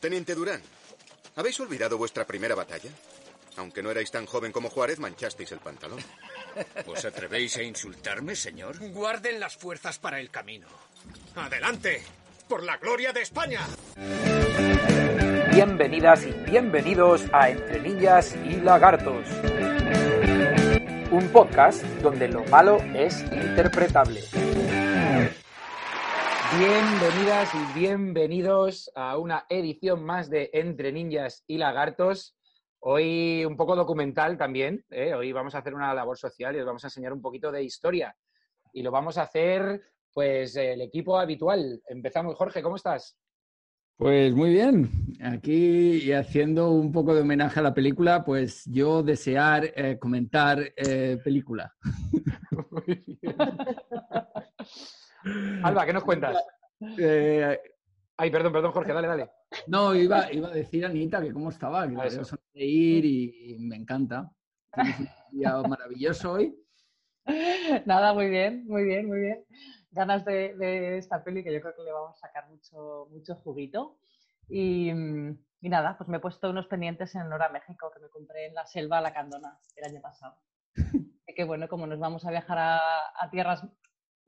Teniente Durán, ¿habéis olvidado vuestra primera batalla? Aunque no erais tan joven como Juárez, manchasteis el pantalón. ¿Os atrevéis a insultarme, señor? Guarden las fuerzas para el camino. ¡Adelante! ¡Por la gloria de España! Bienvenidas y bienvenidos a Entre Ninjas y Lagartos. Un podcast donde lo malo es interpretable. Bienvenidas y bienvenidos a una edición más de Entre Ninjas y Lagartos. Hoy un poco documental también. ¿eh? Hoy vamos a hacer una labor social y os vamos a enseñar un poquito de historia. Y lo vamos a hacer, pues, el equipo habitual. Empezamos. Jorge, ¿cómo estás? Pues muy bien. Aquí y haciendo un poco de homenaje a la película, pues yo desear eh, comentar eh, película. Muy bien. Alba, ¿qué nos cuentas? Eh, Ay, perdón, perdón, Jorge, dale, dale. no, iba, iba a decir a Anita que cómo estaba, que Ah, eso. veo sonreír y, y me encanta. Tienes un día maravilloso hoy. Nada, muy bien, muy bien, muy bien. Ganas de, de esta peli que yo creo que le vamos a sacar mucho, mucho juguito. Y, y nada, pues me he puesto unos pendientes en honor a México que me compré en la selva La Candona el año pasado. Que bueno, como nos vamos a viajar a, a tierras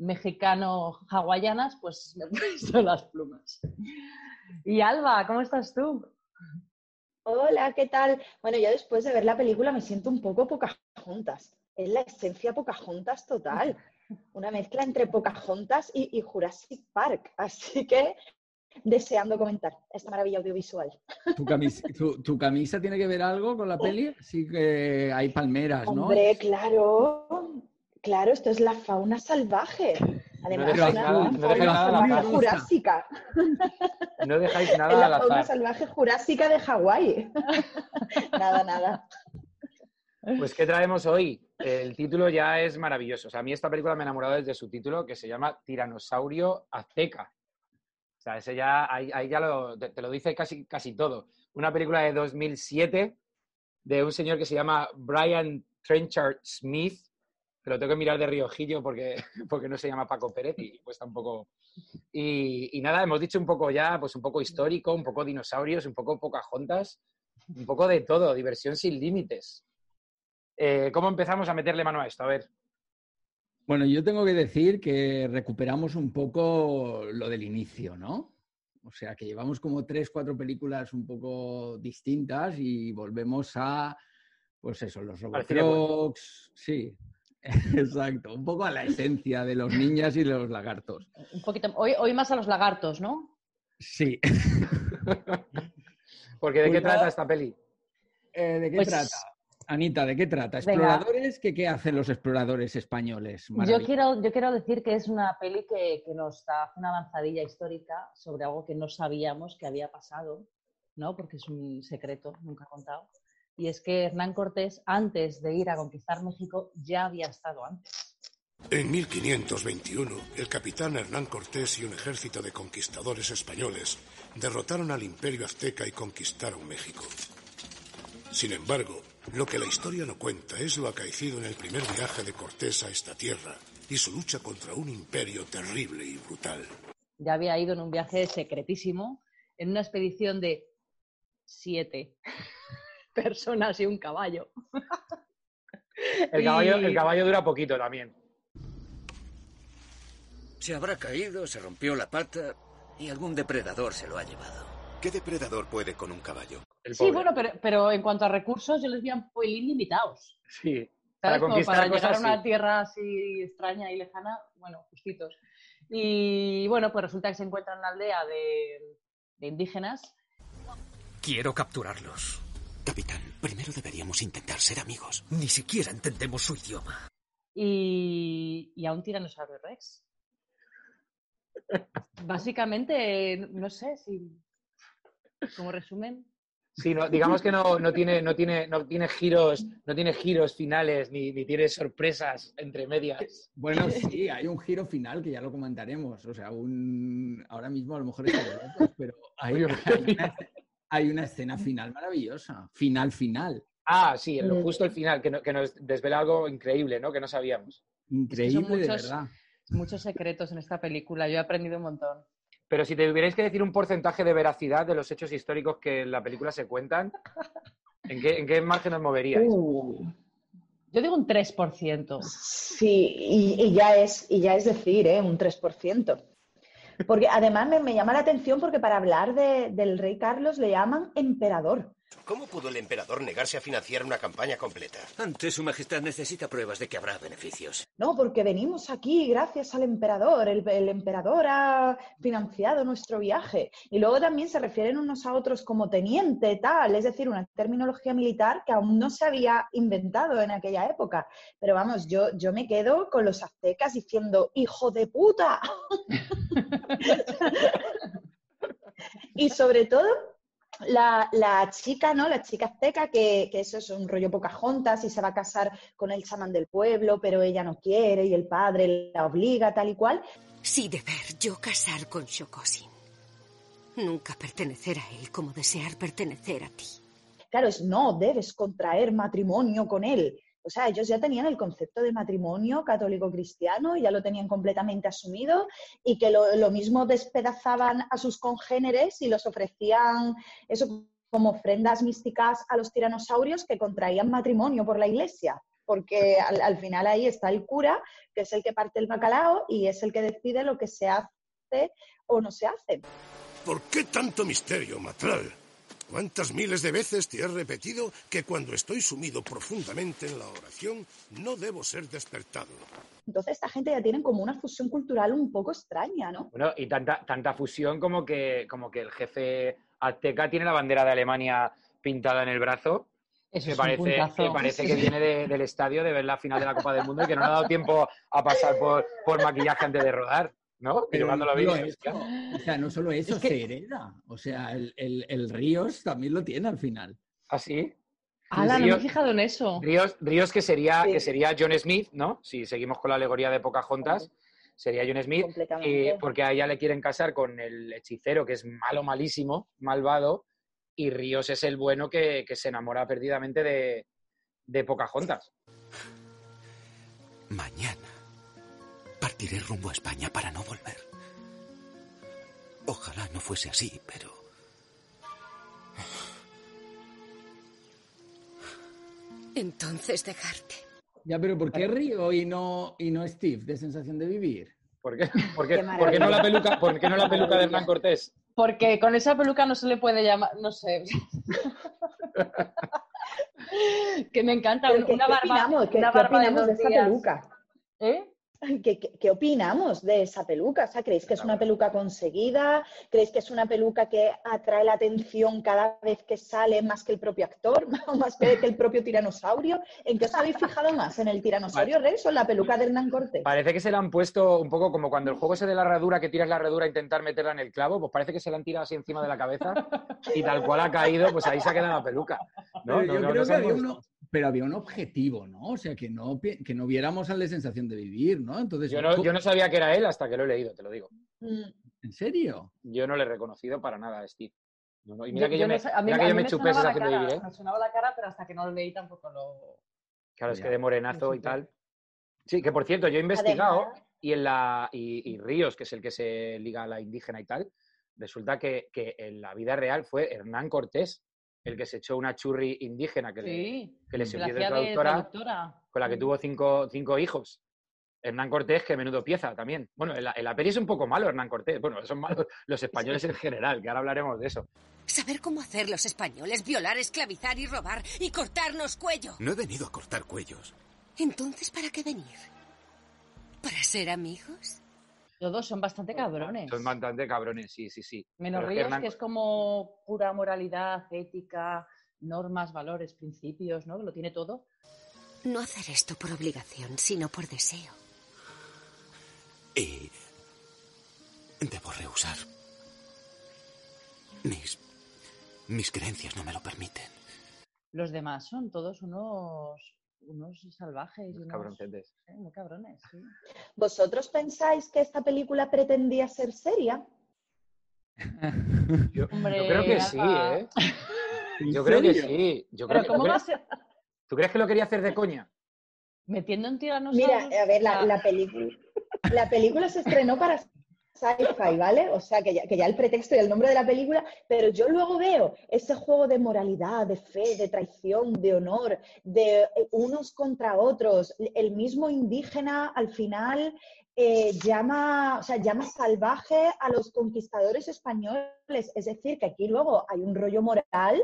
mexicano-hawaianas, pues me he puesto las plumas. Y Alba, ¿cómo estás tú? Hola, ¿qué tal? Bueno, yo después de ver la película me siento un poco Pocahontas. Es la esencia Pocahontas total. Una mezcla entre Pocahontas y, y Jurassic Park. Así que deseando comentar esta maravilla audiovisual. ¿Tu camisa, tu, tu camisa tiene que ver algo con la peli? Sí que hay palmeras, ¿no? Hombre, claro, claro, esto es la fauna salvaje. Además, dejáis nada- no fauna dejáis nada jurásica. No dejáis nada al la fauna salvaje jurásica de Hawái. nada, nada. Pues, ¿qué traemos hoy? El título ya es maravilloso. O sea, a mí esta película me ha enamorado desde su título, que se llama Tiranosaurio Azteca. O sea, ese ya, ahí, ahí ya lo- te, te lo dice casi, casi todo. Una película de 2007 de un señor que se llama Brian Trenchard Smith, que lo tengo que mirar de riojillo porque, porque no se llama Paco Pérez y cuesta un poco... Y, y nada, hemos dicho un poco ya, pues un poco histórico, un poco dinosaurios, un poco Pocahontas, un poco de todo, diversión sin límites. Eh, ¿Cómo empezamos a meterle mano a esto? A ver. Bueno, yo tengo que decir que recuperamos un poco lo del inicio, ¿no? O sea, que llevamos como tres, cuatro películas un poco distintas y volvemos a, pues eso, los bueno. Robocrocs, sí, exacto, un poco a la esencia de los ninjas y de los lagartos. Un poquito, hoy, hoy más a los lagartos, ¿no? Sí. Porque ¿de qué trata esta peli? Eh, ¿De qué Pues- trata? Anita, ¿de qué trata? ¿Exploradores? ¿Qué, qué hacen los exploradores españoles? Yo quiero, yo quiero decir que es una peli que, que nos da una avanzadilla histórica sobre algo que no sabíamos que había pasado, ¿no? Porque es un secreto, nunca he contado. Y es que Hernán Cortés, antes de ir a conquistar México, ya había estado antes. En 1521, el capitán Hernán Cortés y un ejército de conquistadores españoles derrotaron al imperio azteca y conquistaron México. Sin embargo, lo que la historia no cuenta es lo acaecido en el primer viaje de Cortés a esta tierra y su lucha contra un imperio terrible y brutal. Ya había ido en un viaje secretísimo, en una expedición de siete personas y un caballo. El caballo, Y- el caballo dura poquito también. Se habrá caído, se rompió la pata y algún depredador se lo ha llevado. ¿Qué depredador puede con un caballo? El Sí, bueno, pero, pero en cuanto a recursos, yo les vi un pelín limitados. Sí. Para ¿Sabes? Como conquistar para llegar a cosas, una sí. tierra así extraña y lejana, bueno, justitos. Y bueno, pues resulta que se encuentra en una aldea de, de indígenas. Quiero capturarlos. Capitán, primero deberíamos intentar ser amigos. Ni siquiera entendemos su idioma. y, y a un tiranosaurio rex. Básicamente, no sé si Como resumen. Sí, no, digamos que no, no, tiene, no, tiene, no tiene giros, no tiene giros finales ni, ni tiene sorpresas entre medias. Bueno, sí, hay un giro final que ya lo comentaremos. O sea, un ahora mismo a lo mejor está pero hay, hay una, hay una escena final maravillosa. Final, final. Ah, sí, en lo justo el final, que, no- que nos desvela algo increíble, ¿no? Que no sabíamos. Increíble, de muchos, verdad. muchos secretos en esta película. Yo he aprendido un montón. Pero si te tuvierais que decir un porcentaje de veracidad de los hechos históricos que en la película se cuentan, ¿en qué, en qué margen os moveríais? Uh, Yo digo un 3%. sí, y, y ya es, y ya es decir, ¿eh? un 3%. Porque además me, llama la atención porque para hablar de- del rey Carlos le llaman emperador. ¿Cómo pudo el emperador negarse a financiar una campaña completa? Ante su majestad necesita pruebas de que habrá beneficios. No, porque venimos aquí gracias al emperador. El, el emperador ha financiado nuestro viaje. Y luego también se refieren unos a otros como teniente, tal. Es decir, una terminología militar que aún no se había inventado en aquella época. Pero vamos, yo, yo me quedo con los aztecas diciendo, ¡hijo de puta! y sobre todo la, la chica, ¿no? La chica azteca, que, que eso es un rollo Pocahontas y se va a casar con el chamán del pueblo, pero ella no quiere y el padre la obliga, tal y cual. Sí, deber yo casar con Shokosin. Nunca pertenecer a él como desear pertenecer a ti. Claro, es no, debes contraer matrimonio con él. O sea, ellos ya tenían el concepto de matrimonio católico-cristiano, ya lo tenían completamente asumido y que lo, mismo despedazaban a sus congéneres y los ofrecían eso como ofrendas místicas a los tiranosaurios que contraían matrimonio por la iglesia. Porque al, al final ahí está el cura, que es el que parte el bacalao y es el que decide lo que se hace o no se hace. ¿Por qué tanto misterio, Matral? ¿Cuántas miles de veces te he repetido que cuando estoy sumido profundamente en la oración no debo ser despertado? Entonces esta gente ya tienen como una fusión cultural un poco extraña, ¿no? Bueno, y tanta, tanta fusión como que, como que el jefe azteca tiene la bandera de Alemania pintada en el brazo. Eso que es un parece, que, parece Sí, que viene de- del estadio de ver la final de la Copa del Mundo y que no le ha dado tiempo a pasar por, por maquillaje antes de rodar, ¿no? Pero cuando lo no vi, solo dije, eso, "Hostia". o sea, no solo eso, Es que- se hereda. O sea, el, el- el Ríos también lo tiene al final. ¿Ah, sí? Ala, no me he fijado en eso. Ríos, Ríos que sería, Sí. que sería John Smith, ¿no? Si seguimos con la alegoría de Pocahontas, sería John Smith, Completamente. eh, porque a ella le quieren casar con el hechicero, que es malo, malísimo, malvado, y Ríos es el bueno que, que se enamora perdidamente de, de Pocahontas. Mañana partiré rumbo a España para no volver. Ojalá no fuese así, pero... Entonces dejarte. Ya, pero ¿por qué Río y no, y no Steve de sensación de vivir? ¿Por qué, por qué- Qué por qué no la peluca, por qué no la peluca de Hernán Cortés? Porque con esa peluca no se le puede llamar, no sé. que me encanta. ¿qué, una qué barba, opinamos? ¿Qué, una qué barba de opinamos de esta días. peluca? ¿Eh? ¿Qué, qué, qué opinamos de esa peluca? O sea, ¿Creéis que es una peluca conseguida? ¿Creéis que es una peluca que atrae la atención cada vez que sale más que el propio actor? ¿O más que el propio tiranosaurio? ¿En qué os habéis fijado más? ¿En el tiranosaurio Rex o en la peluca de Hernán Cortés? Parece que se la han puesto un poco como cuando el juego ese de la herradura, que tiras la herradura a intentar meterla en el clavo, pues parece que se la han tirado así encima de la cabeza y tal cual ha caído, pues ahí se ha quedado la peluca. ¿no? No, yo no, creo no que había, uno- pero había un objetivo, ¿no? O sea, que no, que no viéramos al de sensación de vivir, ¿no? Entonces, Yo no, yo no sabía que era él hasta que lo he leído, te lo digo. Mm, ¿en serio? Yo no le he reconocido para nada a Steve. No, no, Y Yo- mira que yo a que a yo me me chupé la sensación de vivir, ¿eh? Me sonaba la cara, pero hasta que no lo leí tampoco lo... Claro, es Ya. que de morenazo y tal. Sí, que por cierto, yo he investigado Además- y en la y, y Ríos, que es el que se liga a la indígena y tal, resulta que, que en la vida real fue Hernán Cortés el que se echó una churri indígena que le, que le sirvió de traductora, con la que Mm. tuvo cinco, cinco hijos. Hernán Cortés, que menudo pieza también. Bueno, la peli es un poco malo Hernán Cortés. Bueno, son malos los españoles en general, que ahora hablaremos de eso. Saber cómo hacer los españoles, violar, esclavizar y robar y cortarnos cuello. No he venido a cortar cuellos. Entonces, ¿para qué venir? ¿Para ser amigos? Todos son bastante cabrones. Son bastante cabrones, sí, sí, sí. Menos Ríos, Hernán- que es como pura moralidad, ética, normas, valores, principios, ¿no? Que lo tiene todo. No hacer esto por obligación, sino por deseo. Y... Debo rehusar mis Mis creencias no me lo permiten. Los demás son todos unos, unos salvajes. Unos, cabroncetes. sí, muy cabrones, sí. ¿Vosotros pensáis que esta película pretendía ser seria? Yo, Hombre, yo creo que sí. ¿eh? ¿En Yo creo que sí. Yo Pero creo que- ¿cómo ¿tú, va a crees, ser? tú crees que lo quería hacer de coña? Metiendo en tiranosaurios. Mira, a ver, la película, la película se estrenó para sci-fi, ¿vale? O sea, que ya, que ya el pretexto y el nombre de la película, pero yo luego veo ese juego de moralidad, de fe, de traición, de honor, de eh, unos contra otros. El mismo indígena al final eh, llama, o sea, llama salvaje a los conquistadores españoles. Es decir, que aquí luego hay un rollo moral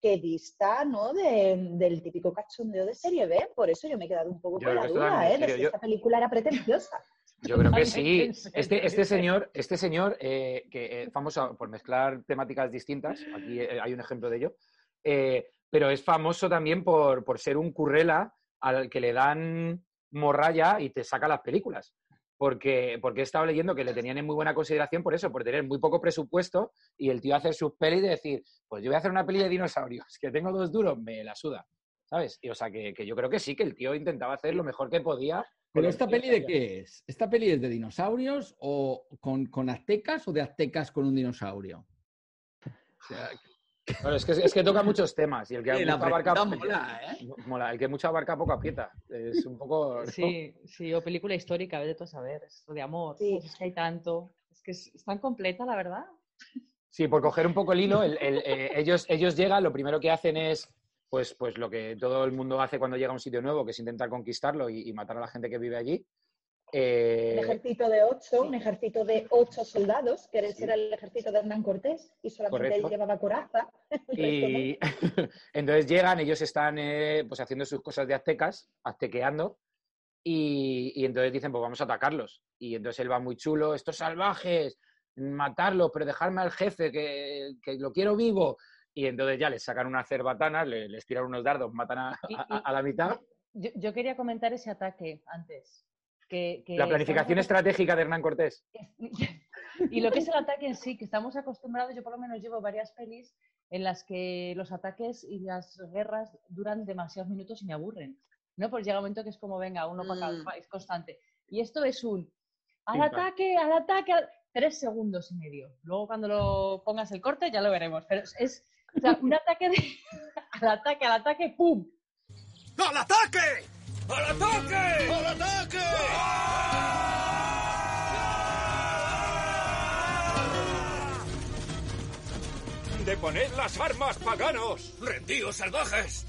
que dista ¿no? de- del típico cachondeo de serie B. Por eso yo me he quedado un poco Yo con la duda ¿eh? de si yo- esta película era pretenciosa. Yo creo que sí. Este, este señor, este señor eh, que es famoso por mezclar temáticas distintas, aquí eh, hay un ejemplo de ello, eh, pero es famoso también por, por ser un currela al que le dan morralla y te saca las películas. Porque, porque he estado leyendo que le tenían en muy buena consideración por eso, por tener muy poco presupuesto y el tío hacer sus pelis y decir, pues yo voy a hacer una peli de dinosaurios, que tengo dos duros, me la suda. ¿Sabes? Y, o sea, que, que yo creo que sí, que el tío intentaba hacer lo mejor que podía. ¿Pero esta peli de qué es? ¿Esta peli es de dinosaurios o con, con aztecas o de aztecas con un dinosaurio? O sea, Claro, es que, es que toca muchos temas y el que la mucho abarca, mola, ¿eh? mola, el que mucho abarca poco aprieta. Es un poco. ¿no? Sí, sí, o película histórica, vete tú a saber. Esto de amor. Sí. es que hay tanto. Es que es, es tan completa, la verdad. Sí, por coger un poco el hilo, el- el- eh, ellos, ellos llegan, lo primero que hacen es pues, pues lo que todo el mundo hace cuando llega a un sitio nuevo, que es intentar conquistarlo y, y matar a la gente que vive allí. Eh, Un ejército de ocho, un ejército de ocho soldados, que ese era el ejército de Hernán Cortés, y solamente él llevaba coraza. Y entonces llegan, ellos están eh, pues haciendo sus cosas de aztecas, aztequeando, y, y entonces dicen, pues vamos a atacarlos. Y entonces él va muy chulo, estos salvajes, matarlos, pero dejarme al jefe, que, que lo quiero vivo. Y entonces ya les sacan unas cerbatanas, le- les, tiran unos dardos, matan a, Y- a- y- a la mitad. Yo, yo quería comentar ese ataque antes. Que, que La planificación estamos estratégica de Hernán Cortés. Y lo que es el ataque en sí, que estamos acostumbrados, yo por lo menos llevo varias pelis en las que los ataques y las guerras duran demasiados minutos y me aburren. ¿no? Pues llega un momento que es como, venga, uno para cada Mm. país constante. Y esto es un al ataque, al ataque, al- tres segundos y medio. Luego cuando lo pongas el corte ya lo veremos. Pero es o sea, un ataque de, al ataque, al ataque, ¡pum! ¡Al ataque! ¡Al ataque! ¡Al ataque! ¡Deponed las armas, paganos! ¡Rendíos, salvajes!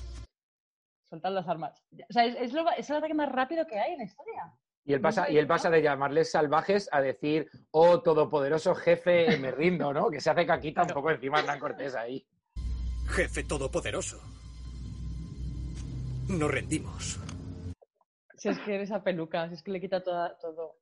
Soltar las armas. O sea, es, es lo- es el ataque más rápido que hay en la historia. Y él pasa, y él pasa de llamarles salvajes a decir, oh, todopoderoso jefe, me rindo, ¿no? Que se hace caquita un poco encima de Hernán Cortés ahí. Jefe todopoderoso. Nos rendimos. Si es que eres a peluca, si es que le quita toda- todo.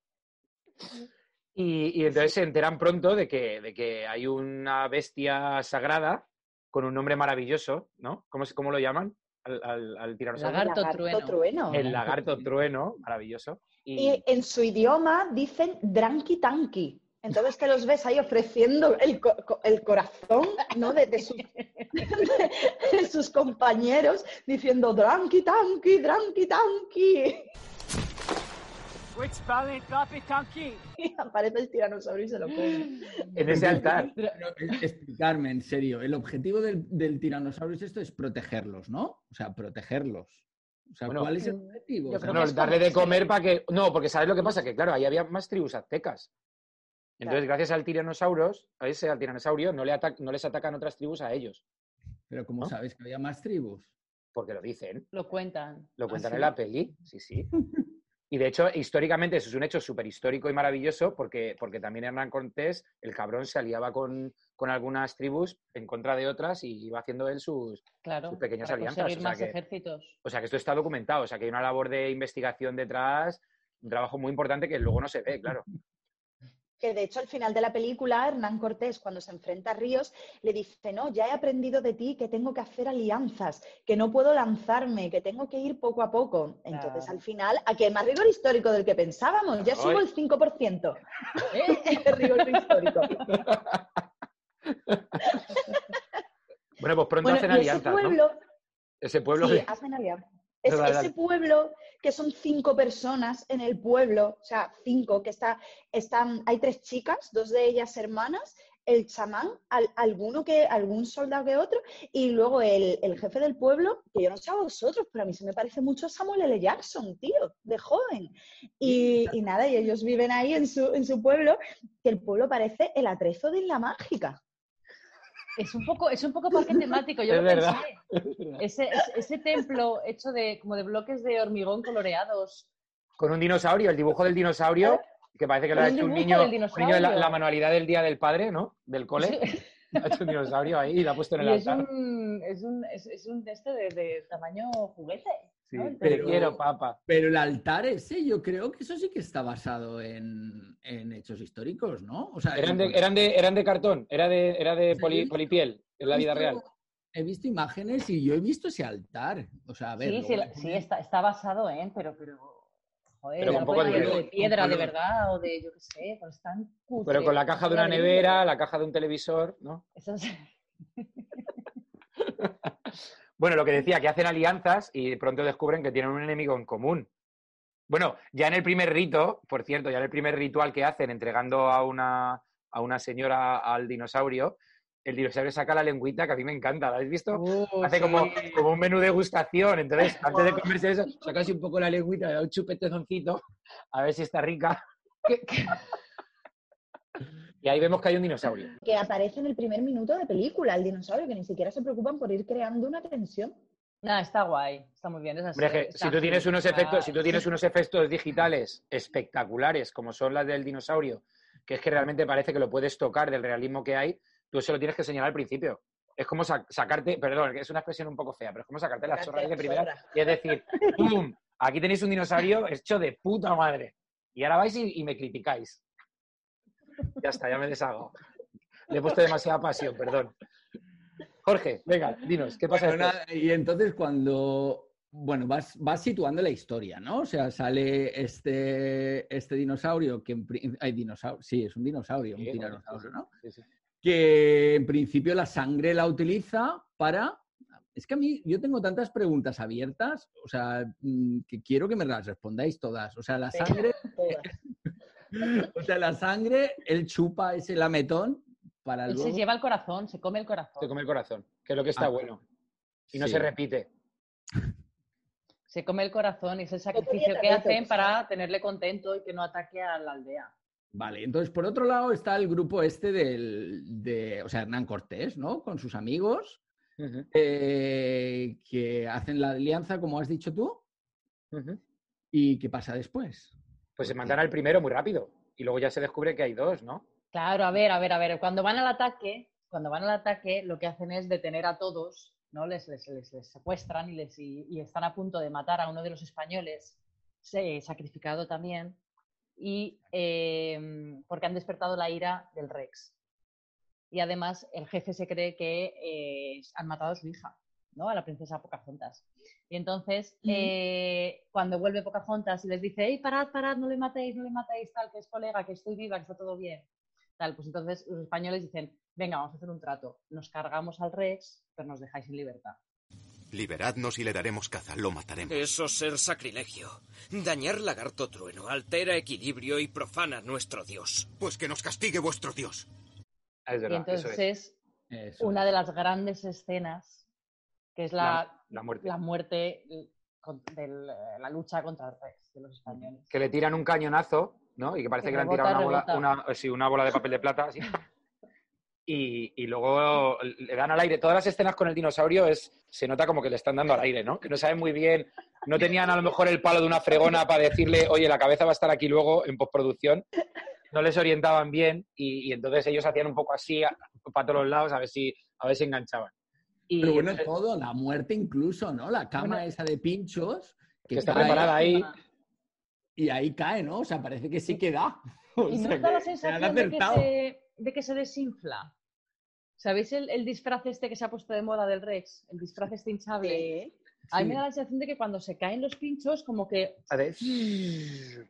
Y, y entonces se enteran pronto de que, de que hay una bestia sagrada con un nombre maravilloso, ¿no? ¿Cómo, cómo lo llaman? Al, al, al tiranosaurio. Lagarto Lagarto trueno. trueno. El lagarto trueno, maravilloso. Y, Y en su idioma dicen dranki tanki. Entonces que los ves ahí ofreciendo el, co- co- el corazón ¿no? de, de sus, de sus compañeros diciendo dranki tanki, dranki tanki. Y aparece el tiranosaurio y se lo come. en ese altar. Pero, es- explicarme, en serio, el objetivo del, del tiranosaurio es esto, es protegerlos, ¿no? O sea, protegerlos. O sea, Bueno, ¿cuál es el objetivo? yo O sea, No, darle de comer para que... No, porque ¿sabes lo que pasa? Que claro, ahí había más tribus aztecas. Entonces, gracias al tiranosauros, a ese, al tiranosaurio, no, le ata- no les atacan otras tribus a ellos. Pero ¿cómo ¿no? sabes que había más tribus? Porque lo dicen. Lo cuentan. Lo cuentan ¿sí? en la peli, sí, sí. Y de hecho, históricamente, eso es un hecho súper histórico y maravilloso porque, porque también Hernán Cortés, el cabrón, se aliaba con, con algunas tribus en contra de otras y iba haciendo él sus... Claro. sus pequeñas para alianzas, conseguir o sea más que- ejércitos. O sea, que esto está documentado, o sea, que hay una labor de investigación detrás, un trabajo muy importante que luego no se ve, claro. Que de hecho al final de la película, Hernán Cortés, cuando se enfrenta a Ríos, le dice, no, ya he aprendido de ti que tengo que hacer alianzas, que no puedo lanzarme, que tengo que ir poco a poco. Entonces al final, aquí hay más rigor histórico del que pensábamos, ya subo el 5%. ¿eh? rigor histórico. Bueno, pues pronto Bueno, hacen ese alianzas, ¿no? pueblo, Ese pueblo sí, de- hacen alianza. Es- ese pueblo que son cinco personas en el pueblo, o sea, cinco, que está, están, hay tres chicas, dos de ellas hermanas, el chamán, al- alguno que, algún soldado que otro, y luego el, el jefe del pueblo, que yo no sé a vosotros, pero a mí se me parece mucho a Samuel L. Jackson, tío, de joven. Y, y nada, y ellos viven ahí en su, en su pueblo, que el pueblo parece el atrezo de Isla Mágica. Es un poco, es un poco parque temático, yo Es lo verdad. pensé. Ese, ese- ese templo hecho de como de bloques de hormigón coloreados. Con un dinosaurio, el dibujo del dinosaurio, que parece que lo ha hecho un niño, un niño la, manualidad del Día del Padre, ¿no? Del cole. Ha hecho un dinosaurio ahí y lo ha puesto en el Y es altar. un, es un, es, es un de este de, de tamaño juguete. Sí, templo. quiero, papa. Pero el altar ese, yo creo que eso sí que está basado en, en hechos históricos, ¿no? O sea, Eran de, eran de, eran de cartón, era de, era de Sí. poli- polipiel, en la vida visto- real. He visto imágenes y yo he visto ese altar. O sea, a ver. Sí, sí, sí, está, está basado en, pero, pero, joder, Pero con poco de, piedra Con de verdad o de, yo qué sé, pues tan cutre, Pero con la caja de una nevera, la caja de un televisor, ¿no? Eso es- Bueno, lo que decía, que hacen alianzas y pronto descubren que tienen un enemigo en común. Bueno, ya en el primer rito, por cierto, ya en el primer ritual que hacen entregando a una, a una señora al dinosaurio, el dinosaurio saca la lengüita, que a mí me encanta, ¿la habéis visto? Uh, Hace sí. como, como un menú degustación, entonces antes de comerse eso, saca así un poco la lengüita, le da un chupetezoncito, a ver si está rica. Y ahí vemos que hay un dinosaurio. que aparece en el primer minuto de película, el dinosaurio, que ni siquiera se preocupan por ir creando una tensión. Nada, está guay, está muy bien. es así, Hombre, es que está si tú tienes unos efectos, si tú tienes unos efectos digitales espectaculares, como son las del dinosaurio, que es que realmente parece que lo puedes tocar del realismo que hay, tú eso lo tienes que señalar al principio. Es como sa- sacarte, perdón, que es una expresión un poco fea, pero es como sacarte las chorras de la primera chorra. y es decir, ¡pum! Aquí tenéis un dinosaurio hecho de puta madre. Y ahora vais y, y me criticáis. Ya está, ya me deshago. Le he puesto demasiada pasión, perdón. Jorge, venga, dinos, ¿qué pasa Bueno, después? nada, y entonces cuando, bueno, vas, vas situando la historia, ¿no? O sea, sale este, este dinosaurio que hay dinosaurio, sí, es un dinosaurio, Sí, un tiranosaurio, ¿no? Sí, sí. Que en principio la sangre la utiliza para... Es que a mí, yo tengo tantas preguntas abiertas, o sea, mm, que quiero que me las respondáis todas. O sea, la sangre, Todas. o sea, la sangre, él chupa ese lametón para Él se lleva el corazón, se come el corazón. Se come el corazón, que es lo que está Ah, bueno. Y no sí. se repite. Se come el corazón y es el sacrificio que hacen para tenerle contento y que no ataque a la aldea. Vale, entonces por otro lado está el grupo este del, de, o sea, Hernán Cortés, ¿no? Con sus amigos, eh, que hacen la alianza, como has dicho tú. ¿y qué pasa después? Pues se mandan al primero muy rápido. Y luego ya se descubre que hay dos, ¿no? Claro, a ver, a ver, a ver. Cuando van al ataque, cuando van al ataque, lo que hacen es detener a todos, ¿no? Les, les, les- les secuestran y, les, y, y están a punto de matar a uno de los españoles, se- sacrificado también, y eh, porque han despertado la ira del Rex. Y además el jefe se cree que eh, han matado a su hija, ¿no? A la princesa Pocahontas. Y entonces, eh, cuando vuelve Pocahontas y les dice, hey, parad, parad, no le matéis, no le matéis, tal, que es colega, que estoy viva, que está todo bien. Tal, pues entonces los españoles dicen, venga, vamos a hacer un trato. Nos cargamos al Rex, pero nos dejáis en libertad. Liberadnos y le daremos caza, lo mataremos. Eso es ser sacrilegio. Dañar lagarto trueno altera equilibrio y profana nuestro dios. Pues que nos castigue vuestro dios. Ah, Es Y verdad, eso entonces es. es Eso una es. de las grandes escenas, que es la, La muerte. la muerte, eh, la lucha contra el Rex de los españoles. Que le tiran un cañonazo, ¿no? Y que parece Que que, le han tirado una bola, una, sí, una bola de papel de plata, así. Y, y luego le dan al aire. Todas las escenas con el dinosaurio es, se nota como que le están dando al aire, ¿no? Que no saben muy bien, no tenían a lo mejor el palo de una fregona para decirle, oye, la cabeza va a estar aquí luego en postproducción. No les orientaban bien y, y entonces ellos hacían un poco así a- para todos los lados a ver si, a ver si enganchaban. Y Pero bueno, entonces- todo, la muerte incluso, ¿no? La cama Bueno. esa de pinchos que, que está preparada ahí. y ahí cae, ¿no? O sea, parece que sí que da. O Y no está la sensación de que, se, de que se desinfla. ¿Sabéis el, el disfraz este que se ha puesto de moda del Rex? El disfraz este hinchable. Sí. A mí Sí. me da la sensación de que cuando se caen los pinchos, como que, A ver.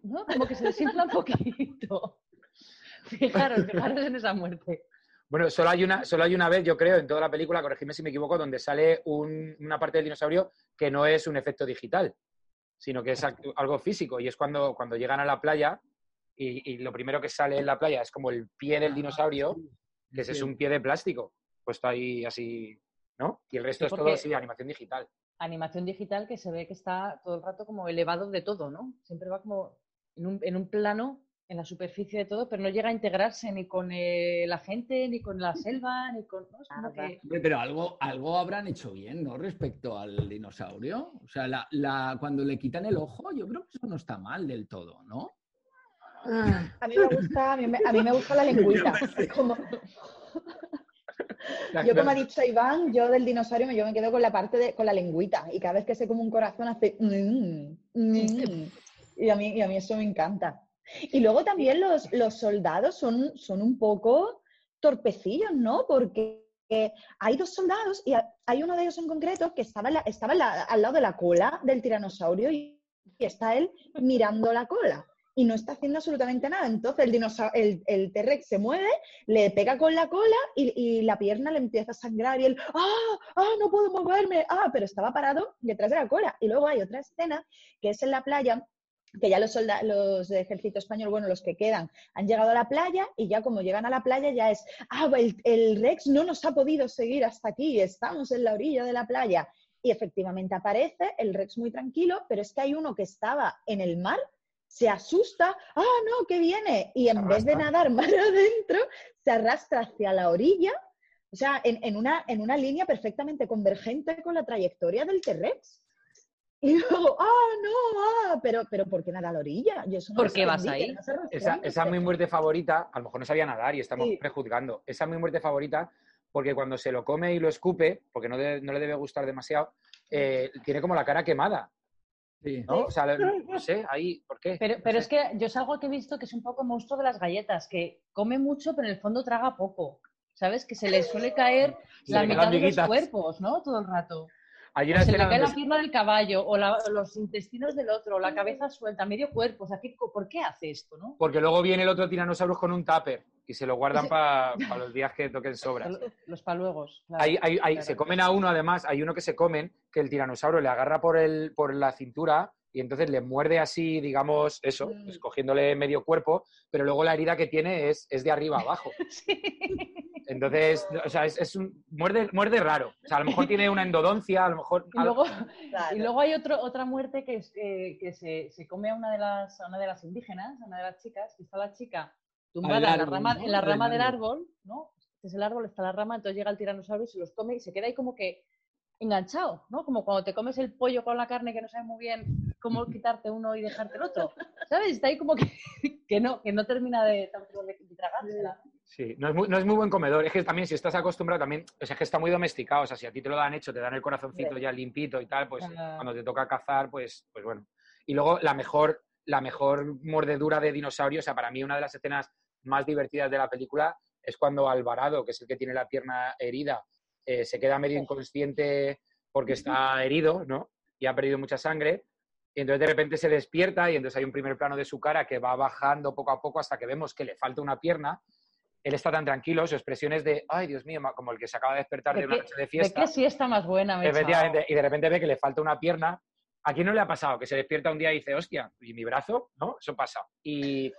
¿no? Como que se desinfla un poquito. Fijaros, fijaros en esa muerte. Bueno, solo hay, una, solo hay una vez, yo creo, en toda la película, corregidme si me equivoco, donde sale un- una parte del dinosaurio que no es un efecto digital, sino que es algo físico. Y es cuando, cuando llegan a la playa y, y lo primero que sale en la playa es como el pie del dinosaurio, que es un pie de plástico, puesto ahí así, ¿no? Y el resto Sí, es todo así, animación digital. Animación digital que se ve que está todo el rato como elevado de todo, ¿no? Siempre va como en un, en un plano, en la superficie de todo, pero no llega a integrarse ni con eh, la gente, ni con la selva, ni con... ¿no? Es como que- Hombre, Pero algo, algo habrán hecho bien, ¿no? Respecto al dinosaurio. O sea, la, la- cuando le quitan el ojo, yo creo que eso no está mal del todo, ¿no? A mí me gusta, a mí me, a mí me gusta la lengüita. Como- yo, como ha dicho Iván, yo del dinosaurio me- yo me quedo con la parte de, con la lengüita. Y cada vez que sé como un corazón hace. mm, mm, y, a mí, y a mí eso me encanta. Y luego también los, los soldados son, son un poco torpecillos, ¿no? Porque hay dos soldados y ha- hay uno de ellos en concreto que estaba, la- estaba la- al lado de la cola del tiranosaurio y, y está él mirando la cola y no está haciendo absolutamente nada. Entonces el, el, el T-Rex se mueve, le pega con la cola y, y la pierna le empieza a sangrar y él, ¡ah! ¡ah! No puedo moverme, ¡ah! Pero estaba parado detrás de la cola. Y luego hay otra escena que es en la playa que ya los, solda- los de ejército español, bueno, los que quedan, han llegado a la playa y ya como llegan a la playa ya es, ah, el, el Rex no nos ha podido seguir hasta aquí, estamos en la orilla de la playa. Y efectivamente aparece el Rex muy tranquilo, pero es que hay uno que estaba en el mar, se asusta, ah, no, que viene, y en vez de nadar mar adentro, se arrastra hacia la orilla, o sea, en, en una, en una línea perfectamente convergente con la trayectoria del T-Rex. Y luego, ah, no, ah, pero, pero ¿por qué nada a la orilla? Yo eso no ¿Por qué vas ahí? Esa, esa es mi muerte favorita, a lo mejor no sabía nadar y estamos Sí. prejuzgando. Esa es mi muerte favorita porque cuando se lo come y lo escupe, porque no, de- no le debe gustar demasiado, eh, tiene como la cara quemada. ¿no? O sea, no sé, ahí, ¿por qué? Pero, No pero sé. es que yo es algo que he visto que es un poco monstruo de las galletas, que come mucho, pero en el fondo traga poco. ¿Sabes? Que se le suele caer Se la mitad de los cuerpos, ¿no? Todo el rato. O se le cae la pierna del caballo, o la- los intestinos del otro, o la cabeza suelta, medio cuerpo. O sea, ¿qué- ¿por qué hace esto, no? Porque luego viene el otro tiranosaurus con un tupper y se lo guardan para los días que toquen sobras. Los paluegos. claro, Hay- hay- hay- claro. Se comen a uno, además, hay uno que se comen, que el tiranosaurio le agarra por, el, por la cintura y entonces le muerde así, digamos, eso, Mm. pues, cogiéndole medio cuerpo, pero luego la herida que tiene es, es de arriba abajo. Entonces, o sea, es, es un muerde, muerde raro. O sea, a lo mejor tiene una endodoncia, a lo mejor... Y luego, y luego hay otro, otra muerte que, es, eh, que se, se come a una, de las, a una de las indígenas, a una de las chicas, que está la chica tumbada en la rama, ¿no? en la Del rama del árbol. árbol, ¿no? Este es el árbol, está la rama, entonces llega el tiranosaurio y se los come y se queda ahí como que enganchado, ¿no? Como cuando te comes el pollo con la carne que no sabes muy bien cómo quitarte uno y dejarte el otro, ¿sabes? Está ahí como que, que no, que no termina de, de, de tragársela. Sí, no es, muy, no es muy buen comedor. Es que también si estás acostumbrado también, o sea, es que está muy domesticado. O sea, si a ti te lo dan hecho, te dan el corazoncito Hombre. ya limpito y tal, pues Ah. cuando te toca cazar, pues, pues bueno. Y luego la mejor, la mejor mordedura de dinosaurio, o sea, para mí una de las escenas más divertidas de la película es cuando Alvarado, que es el que tiene la pierna herida, eh, se queda medio inconsciente porque está herido, ¿no? Y ha perdido mucha sangre. Y entonces de repente se despierta y entonces hay un primer plano de su cara que va bajando poco a poco hasta que vemos que le falta una pierna. Él está tan tranquilo, su expresión es de, ay, Dios mío, como el que se acaba de despertar de, ¿De una noche de de fiesta. qué siesta más buena me? Efectivamente, y de repente ve que le falta una pierna. ¿A quién no le ha pasado? Que se despierta un día y dice, hostia, ¿y mi brazo? ¿No? Eso pasa. Y,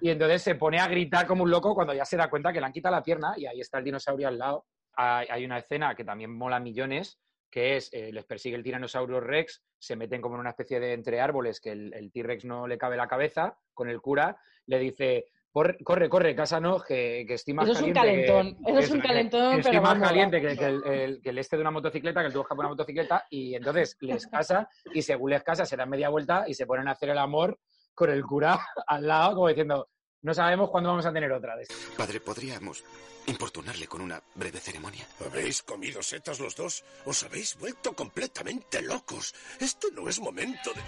y entonces se pone a gritar como un loco cuando ya se da cuenta que le han quitado la pierna y ahí está el dinosaurio al lado. Hay una escena que también mola millones, que es, eh, les persigue el tiranosaurio Rex, se meten como en una especie de entre árboles que el, el T-Rex no le cabe la cabeza, con el cura, le dice, "Por- corre, corre, casa no, que, que estoy más Eso es un que- calentón, eso es un que- calentón, que estoy pero más caliente que, que el, el- que el este de una motocicleta, que el tuvo que poner una motocicleta, y entonces les casa, y según les casa se dan media vuelta y se ponen a hacer el amor con el cura al lado, como diciendo, no sabemos cuándo vamos a tener otra de estas. Padre, ¿podríamos importunarle con una breve ceremonia? ¿Habéis comido setas los dos? ¿Os habéis vuelto completamente locos? Este no es momento de...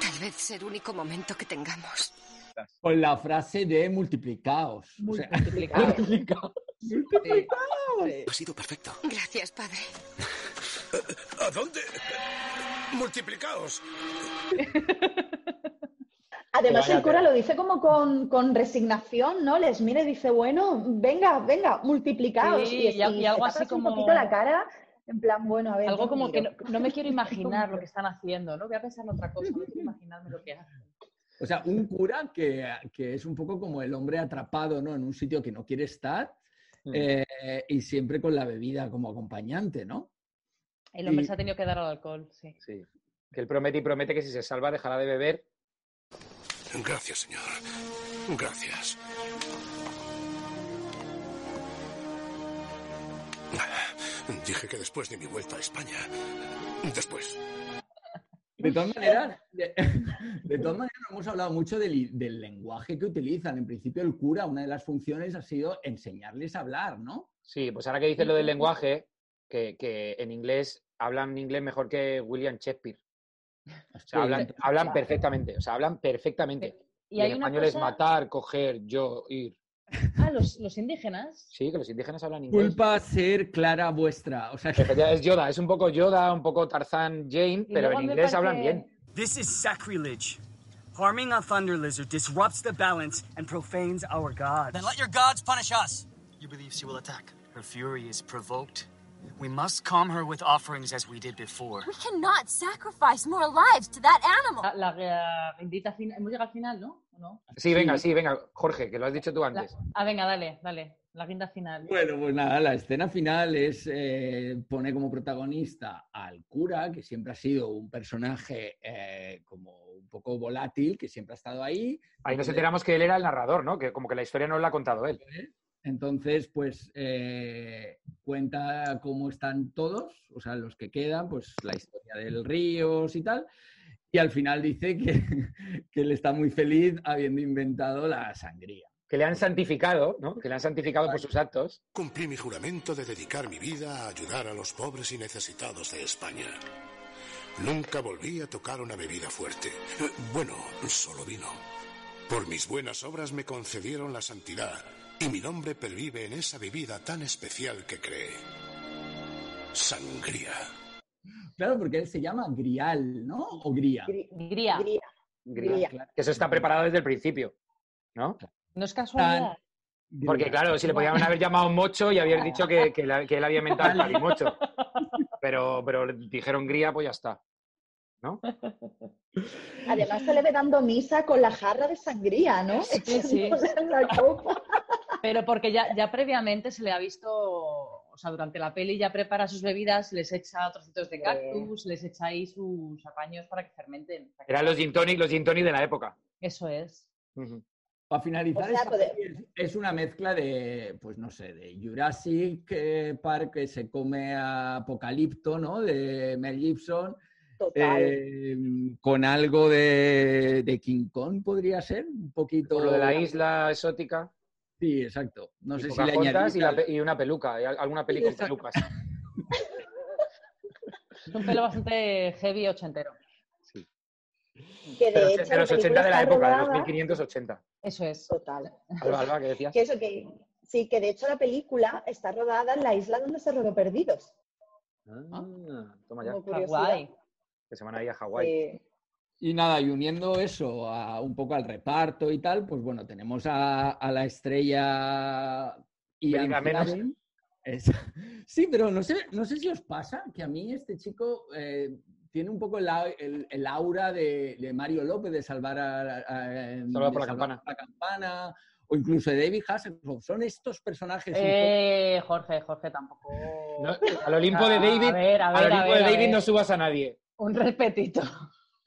Tal vez el único momento que tengamos. Con la frase de multiplicaos. Multiplicaos. multiplicaos. Ha sido perfecto. Gracias, padre. ¿A dónde? Multiplicaos. Además, el cura lo dice como con, con resignación, ¿no? Les mira y dice, bueno, venga, venga, multiplicaos. Sí, y, algo así un como- poquito la cara, en plan, bueno, a ver. Algo como que no, no me quiero imaginar lo que están haciendo, ¿no? Voy a pensar en otra cosa, no quiero imaginarme lo que hacen. O sea, un cura que, que es un poco como el hombre atrapado ¿no? en un sitio que no quiere estar Mm. eh, y siempre con la bebida como acompañante, ¿no? El hombre Y- se ha tenido que dar al alcohol, sí. Sí. Que él promete y promete que si se salva dejará de beber. Gracias, señor. Gracias. Dije que después de mi vuelta a España. Después. De todas maneras, de, de todas maneras, no hemos hablado mucho del lenguaje que utilizan. En principio, el cura, una de las funciones ha sido enseñarles a hablar, ¿no? Sí, pues ahora que dices lo del lenguaje, que, que en inglés hablan inglés mejor que William Shakespeare. O sea, hablan, hablan perfectamente, o sea, hablan perfectamente. Y Y, hay en español es cosa- matar, coger, yo, ir. Ah, los, los indígenas. Sí, que los indígenas hablan inglés. Culpa ser clara vuestra. O sea, que- Es Yoda, es un poco Yoda, un poco Tarzán Jane, Y pero en inglés parece- hablan bien. This is sacrilege. Harming a thunder lizard disrupts the balance and profanes our gods. Then let your gods punish us. You believe she will attack? Her fury is provoked. We must calm her with offerings as we did before. We cannot sacrifice more lives to that animal. La, la guindita final. Hemos llegado al final, ¿no? ¿O no? Sí, venga, sí, venga, Jorge, que lo has dicho tú La- antes. ah, venga, dale, dale. La guinda final. Bueno, pues nada, la escena final es eh, pone como protagonista al cura, que siempre ha sido un personaje eh, como un poco volátil, que siempre ha estado ahí. Ahí nos enteramos que él era el narrador, ¿no? Que como que la historia no la ha contado él. Entonces, pues eh, cuenta cómo están todos, o sea, los que quedan, pues la historia del Ríos y tal. Y al final dice que, que él está muy feliz habiendo inventado la sangría. Que le han santificado, ¿no? Que le han santificado por sus actos. Cumplí mi juramento de dedicar mi vida a ayudar a los pobres y necesitados de España. Nunca volví a tocar una bebida fuerte. Eh, Bueno, solo vino. Por mis buenas obras me concedieron la santidad y mi nombre pervive en esa bebida tan especial que creé. Sangría. Claro, porque él se llama Grial, ¿no? O Gría. Gría. Gría. Gría. Que eso está preparado desde el principio, ¿no? No es casualidad. Porque claro, si le podían haber llamado Mocho y haber dicho que, que la- que él había inventado el calimocho. Pero, pero dijeron Gría, pues ya está. ¿No? Además se le ve dando misa con la jarra de sangría, ¿no? Sí, sí. La copa. Pero porque ya, ya previamente se le ha visto, o sea, durante la peli ya prepara sus bebidas, les echa trocitos de cactus, les echa ahí sus apaños para que fermenten. Eran los gin tonic, los gin tonic de la época. Eso es. Para finalizar, O sea, es una mezcla de, pues no sé, de Jurassic eh, Park que se come a Apocalipto, ¿no? De Mel Gibson. Total. eh, con algo de, de King Kong podría ser, un poquito. Por lo de la isla exótica. Sí, exacto. No y sé si le y, la añadí pe- y una peluca, y al- alguna peli con pelucas. Es un pelo bastante heavy ochentero. Que de Pero hecho de los la 80 de la película época, de está los rodada- 1580. Eso es. Total. Alba, Alba, ¿qué decías? Que eso que sí, que de hecho la película está rodada en la isla donde se rodó Perdidos. Ah, toma ya. Como curiosidad. Hawái. Que se van ahí a Hawái. Sí. Y nada, y uniendo eso a un poco al reparto y tal, pues bueno, tenemos a, a la estrella Ian. Fleming. Es- Sí, pero no sé, no sé si os pasa que a mí este chico eh, tiene un poco el, au- el- el aura de, de Mario López de salvar a, a- a- Salvar de por la campana. por la campana, o incluso de David Hasselhoff. Son estos personajes poco- Eh, Jorge, Jorge tampoco. No, al Olimpo de A David, ver, a al ver, a Olimpo ver, de a David ver. no subas a nadie. Un respetito.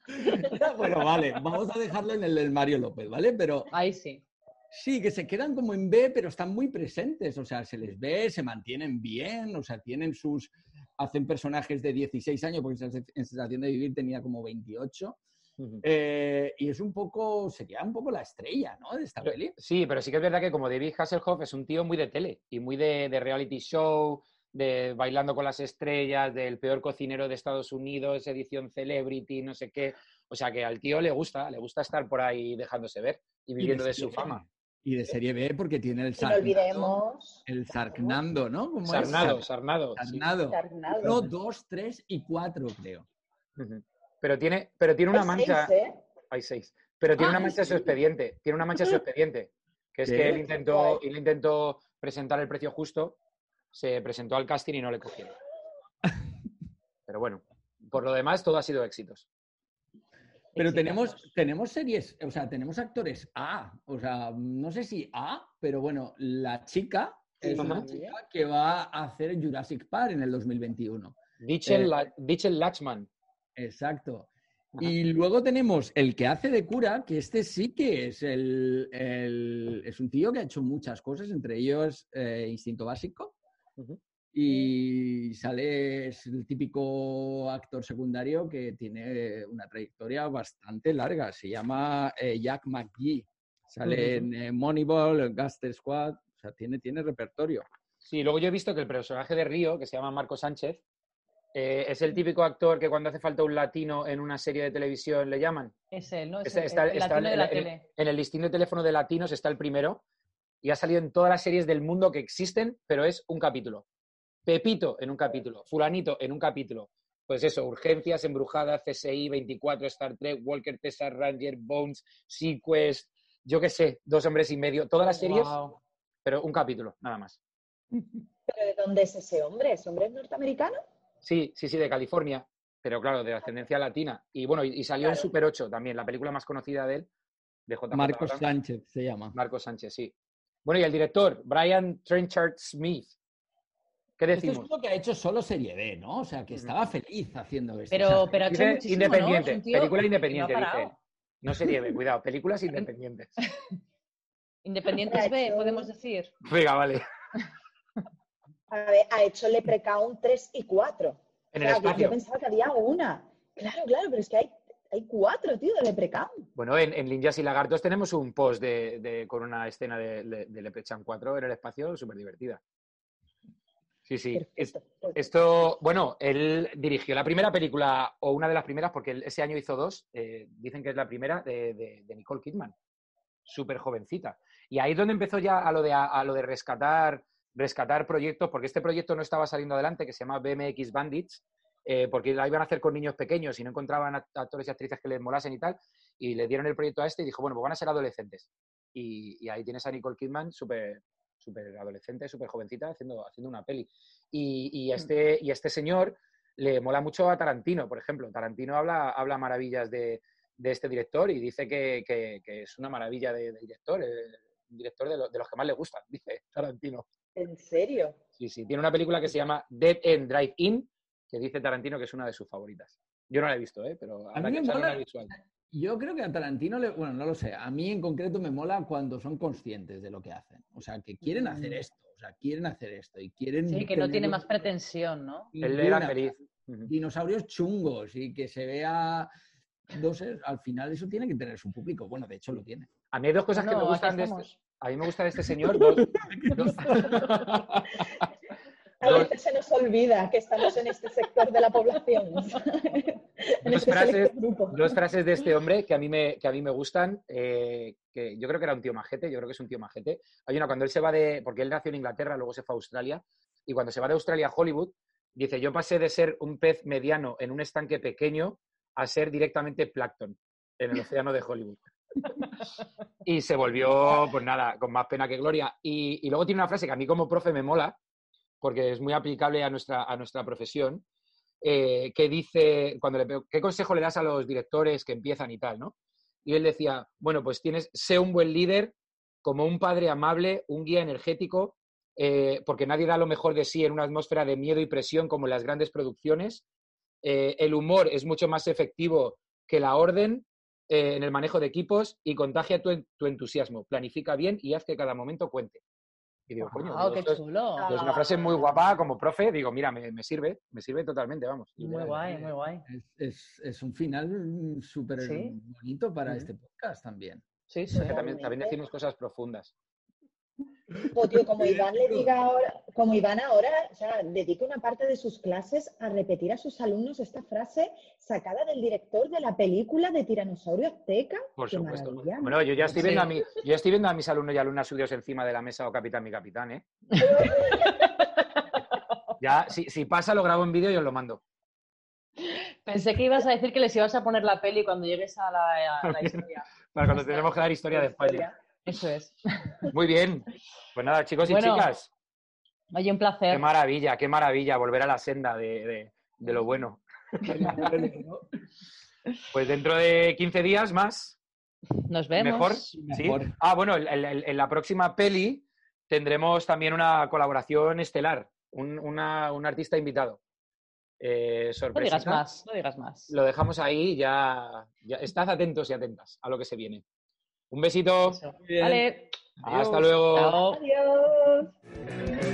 Bueno, vale, vamos a dejarlo en el del Mario López, ¿vale? Pero Ahí sí. Sí, que se quedan como en B, pero están muy presentes. O sea, se les ve, se mantienen bien, o sea, tienen sus. Hacen personajes de 16 años, porque en Sensación de Vivir tenía como 28. Eh, y es un poco. Sería un poco la estrella, ¿no? De esta Pero- peli. Sí, pero sí que es verdad que como David Hasselhoff es un tío muy de tele y muy de, de reality show, de bailando con las estrellas, del peor cocinero de Estados Unidos, edición celebrity, no sé qué. O sea que al tío le gusta, le gusta estar por ahí dejándose ver y viviendo de su fama. Y de serie B, porque tiene el Sarnado. olvidemos. El Sarnando, ¿no? ¿Cómo es? Sarnado, Sarnado. Sarnado. Uno, dos, tres y cuatro, creo. Pero tiene, pero tiene una Hay mancha. seis, ¿eh? Hay seis. Pero tiene Ah, una mancha en su sí. expediente. Tiene una mancha en su expediente. Que es ¿Qué? que él intentó, él intentó presentar el precio justo, se presentó al casting y no le cogieron. Pero bueno, por lo demás, todo ha sido éxitos. Pero tenemos, tenemos series, o sea, tenemos actores A, o sea, no sé si A, pero bueno, la chica es una chica que va a hacer Jurassic Park en el 2021. Dichel, Eh, Lachman. Exacto. Y luego tenemos el que hace de cura, que este sí que es el, el- es un tío que ha hecho muchas cosas, entre ellos eh, Instinto Básico. Y sale, es el típico actor secundario que tiene una trayectoria bastante larga. Se llama eh, Jack McGee. Sale en eh, Moneyball, en Gaster Squad. O sea, tiene, tiene repertorio. Sí, luego yo he visto que el personaje de Río, que se llama Marco Sánchez, eh, es el típico actor que cuando hace falta un latino en una serie de televisión le llaman. Es él, ¿no? Es Está- el, está- el está latino de en, la tele. en el listín de teléfono de latinos está el primero y ha salido en todas las series del mundo que existen, pero es un capítulo. Pepito en un capítulo, Fulanito en un capítulo. Pues eso, Urgencias, Embrujadas, CSI, 24, Star Trek, Walker, Tesar, Ranger, Bones, Sequest, yo qué sé, Dos Hombres y Medio, todas las series, pero un capítulo, nada más. ¿Pero de dónde es ese hombre? ¿Ese hombre es norteamericano? Sí, sí, sí, de California, pero claro, de ascendencia latina. Y bueno, y, y salió en. Super 8 también, la película más conocida de él, de JJ Marcos. Sánchez se llama. Marcos Sánchez, sí. Bueno, y el director, Brian Trenchard Smith. ¿Qué Esto es decimos? uno que ha hecho solo serie B, ¿no? O sea, que estaba feliz haciendo esto. Pero, O sea, pero ha hecho Dice muchísimo, independiente, ¿no? Película independiente, no dice. No serie B, cuidado, películas independientes. Independientes B, podemos decir. Venga, vale. A ver, ha hecho Leprechaun 3 y 4. En O el sea, espacio. Yo pensaba que había una. Claro, claro, pero es que hay, hay cuatro, tío, de Leprechaun. Bueno, en, en Ninjas y Lagartos tenemos un post de, de- con una escena de, de, de Leprechaun 4 en el espacio súper divertida. Sí, sí. Perfecto. esto, bueno, él dirigió la primera película, o una de las primeras, porque él ese año hizo dos, eh, dicen que es la primera de, Nicole Kidman, súper jovencita. Y ahí es donde empezó ya a lo de, a, a lo de rescatar, rescatar proyectos, porque este proyecto no estaba saliendo adelante, que se llama BMX Bandits, eh, porque la iban a hacer con niños pequeños y no encontraban act- actores y actrices que les molasen y tal, y le dieron el proyecto a este y dijo, bueno, pues van a ser adolescentes. Y, y ahí tienes a Nicole Kidman súper súper adolescente, súper jovencita, haciendo, haciendo una peli. Y, y este, y este señor le mola mucho a Tarantino, por ejemplo. Tarantino habla, habla maravillas de, de este director y dice que, que- que es una maravilla de, de director, eh, un director de, lo- de los que más le gustan, dice Tarantino. ¿En serio? Sí, sí, tiene una película que se llama Dead End Drive In, que dice Tarantino que es una de sus favoritas. Yo no la he visto, ¿eh? pero A mí que me echarle mola- una visual. Yo creo que a Tarantino, le, bueno, no lo sé, a mí en concreto me mola cuando son conscientes de lo que hacen. O sea, que quieren hacer Mm. esto, o sea, quieren hacer esto y quieren... Sí, que no tiene más pretensión, ¿no? Él era feliz. Dinosaurios chungos y que se vea... Sé, al final eso tiene que tener su público. Bueno, de hecho lo tiene. A mí hay dos cosas que me gustan de este. A mí me gusta de este señor. dos- dos- A veces se nos olvida que estamos en este sector de la población. dos este frases, dos frases de este hombre que a mí me, que a mí me gustan, eh, que yo creo que era un tío majete, yo creo que es un tío majete. Hay una, cuando él se va de, porque él nació en Inglaterra, luego se fue a Australia, y cuando se va de Australia a Hollywood, dice, yo pasé de ser un pez mediano en un estanque pequeño a ser directamente plancton en el océano de Hollywood. y se volvió, pues nada, con más pena que gloria. Y, y luego tiene una frase que a mí como profe me mola, porque es muy aplicable a nuestra, a nuestra profesión, eh, que dice, cuando le, ¿qué consejo le das a los directores que empiezan y tal, no? Y él decía, bueno, pues tienes, sé un buen líder, como un padre amable, un guía energético, eh, porque nadie da lo mejor de sí en una atmósfera de miedo y presión como en las grandes producciones. Eh, el humor es mucho más efectivo que la orden en el manejo de equipos y contagia tu, tu entusiasmo. Planifica bien y haz que cada momento cuente. Y digo, coño, Wow, digo, qué esto chulo. es una frase muy guapa como profe. Digo, mira, me, me sirve, me sirve totalmente, vamos. Muy guay, muy guay. Es, es- es un final súper Sí. bonito para este podcast también. Sí, sí. También, también decimos cosas profundas. O, tío, como Iván le diga ahora, como Iván ahora, o sea, dedica una parte de sus clases a repetir a sus alumnos esta frase sacada del director de la película de Tiranosaurio Azteca. Por Qué supuesto. Bueno, yo ya estoy Sí. viendo a mi, yo estoy viendo a mis alumnos y alumnas suyos encima de la mesa o capitán mi capitán, ¿eh? Ya, si, si pasa, lo grabo en vídeo y os lo mando. Pensé que ibas a decir que les ibas a poner la peli cuando llegues a la, a la historia. Para cuando tenemos que dar historia de España. Eso es. Muy bien. Pues nada, chicos y Bueno, chicas. Oye, un placer. Qué maravilla, qué maravilla volver a la senda de, de- de lo bueno. Pues dentro de 15 días más. Nos vemos. Mejor. ¿sí? Mejor. Ah, bueno, en la próxima peli tendremos también una colaboración estelar, un, una- un artista invitado. Eh, No digas más, no digas más. Lo dejamos ahí, ya, ya. Estad atentos y atentas a lo que se viene. Un besito. Vale. Hasta Adiós. luego. Chao. Adiós.